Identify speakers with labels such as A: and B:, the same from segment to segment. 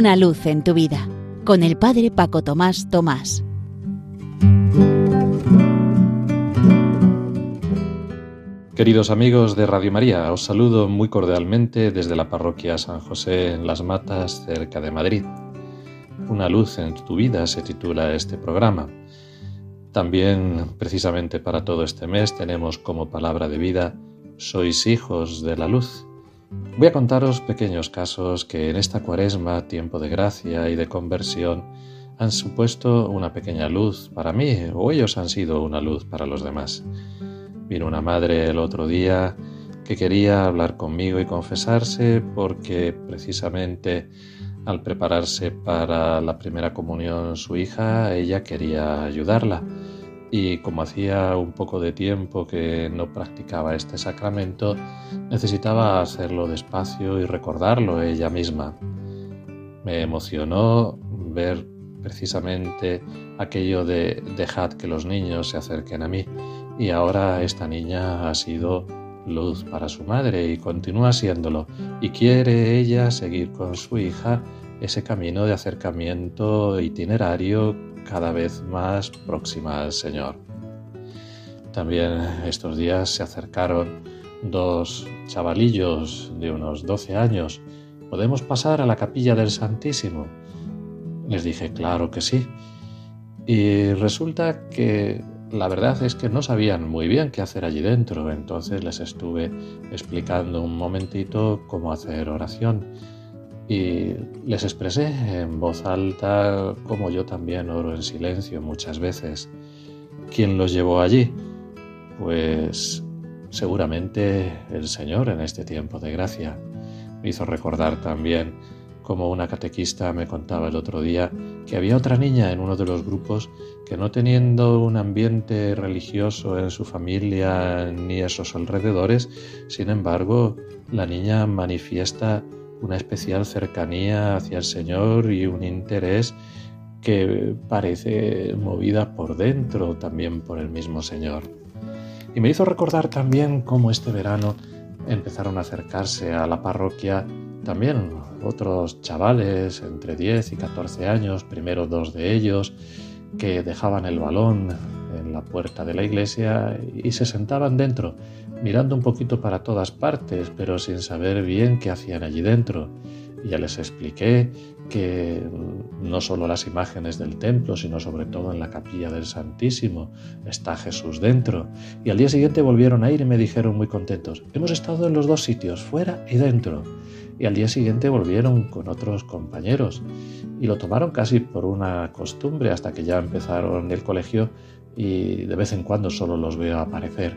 A: Una luz en tu vida con el Padre Paco Tomás Tomás.
B: Queridos amigos de Radio María, os saludo muy cordialmente desde la parroquia San José en Las Matas, cerca de Madrid. Una luz en tu vida se titula este programa. También, precisamente para todo este mes, tenemos como palabra de vida, sois hijos de la luz. Voy a contaros pequeños casos que en esta cuaresma, tiempo de gracia y de conversión, han supuesto una pequeña luz para mí o ellos han sido una luz para los demás. Vino una madre el otro día que quería hablar conmigo y confesarse porque precisamente al prepararse para la primera comunión su hija, ella quería ayudarla y como hacía un poco de tiempo que no practicaba este sacramento, necesitaba hacerlo despacio y recordarlo ella misma. Me emocionó ver precisamente aquello de dejad que los niños se acerquen a mí y ahora esta niña ha sido luz para su madre y continúa siéndolo y quiere ella seguir con su hija ese camino de acercamiento itinerario cada vez más próxima al Señor. También estos días se acercaron dos chavalillos de unos 12 años. ¿Podemos pasar a la capilla del Santísimo? Les dije, claro que sí. Y resulta que la verdad es que no sabían muy bien qué hacer allí dentro, entonces les estuve explicando un momentito cómo hacer oración y les expresé en voz alta como yo también oro en silencio muchas veces. ¿Quién los llevó allí? Pues seguramente el Señor en este tiempo de gracia. Me hizo recordar también como una catequista me contaba el otro día que había otra niña en uno de los grupos que no teniendo un ambiente religioso en su familia ni esos alrededores, sin embargo, la niña manifiesta una especial cercanía hacia el Señor y un interés que parece movida por dentro también por el mismo Señor. Y me hizo recordar también cómo este verano empezaron a acercarse a la parroquia también otros chavales entre 10 y 14 años, primero dos de ellos, que dejaban el balón la puerta de la iglesia y se sentaban dentro mirando un poquito para todas partes, pero sin saber bien qué hacían allí dentro. Ya les expliqué que no solo las imágenes del templo, sino sobre todo en la capilla del Santísimo está Jesús dentro. Y al día siguiente volvieron a ir y me dijeron muy contentos, hemos estado en los dos sitios, fuera y dentro. Y al día siguiente volvieron con otros compañeros y lo tomaron casi por una costumbre hasta que ya empezaron el colegio y de vez en cuando solo los veo aparecer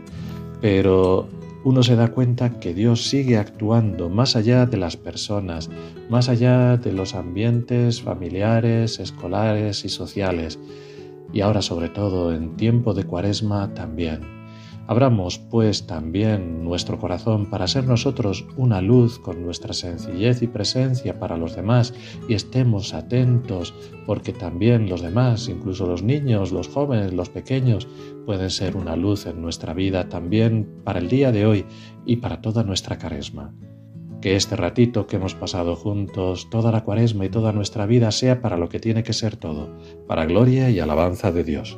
B: pero uno se da cuenta que Dios sigue actuando más allá de las personas, más allá de los ambientes familiares, escolares y sociales, y ahora sobre todo en tiempo de cuaresma también. Abramos, pues, también nuestro corazón para ser nosotros una luz con nuestra sencillez y presencia para los demás y estemos atentos porque también los demás, incluso los niños, los jóvenes, los pequeños, pueden ser una luz en nuestra vida también para el día de hoy y para toda nuestra caresma. Que este ratito que hemos pasado juntos, toda la cuaresma y toda nuestra vida sea para lo que tiene que ser todo, para gloria y alabanza de Dios.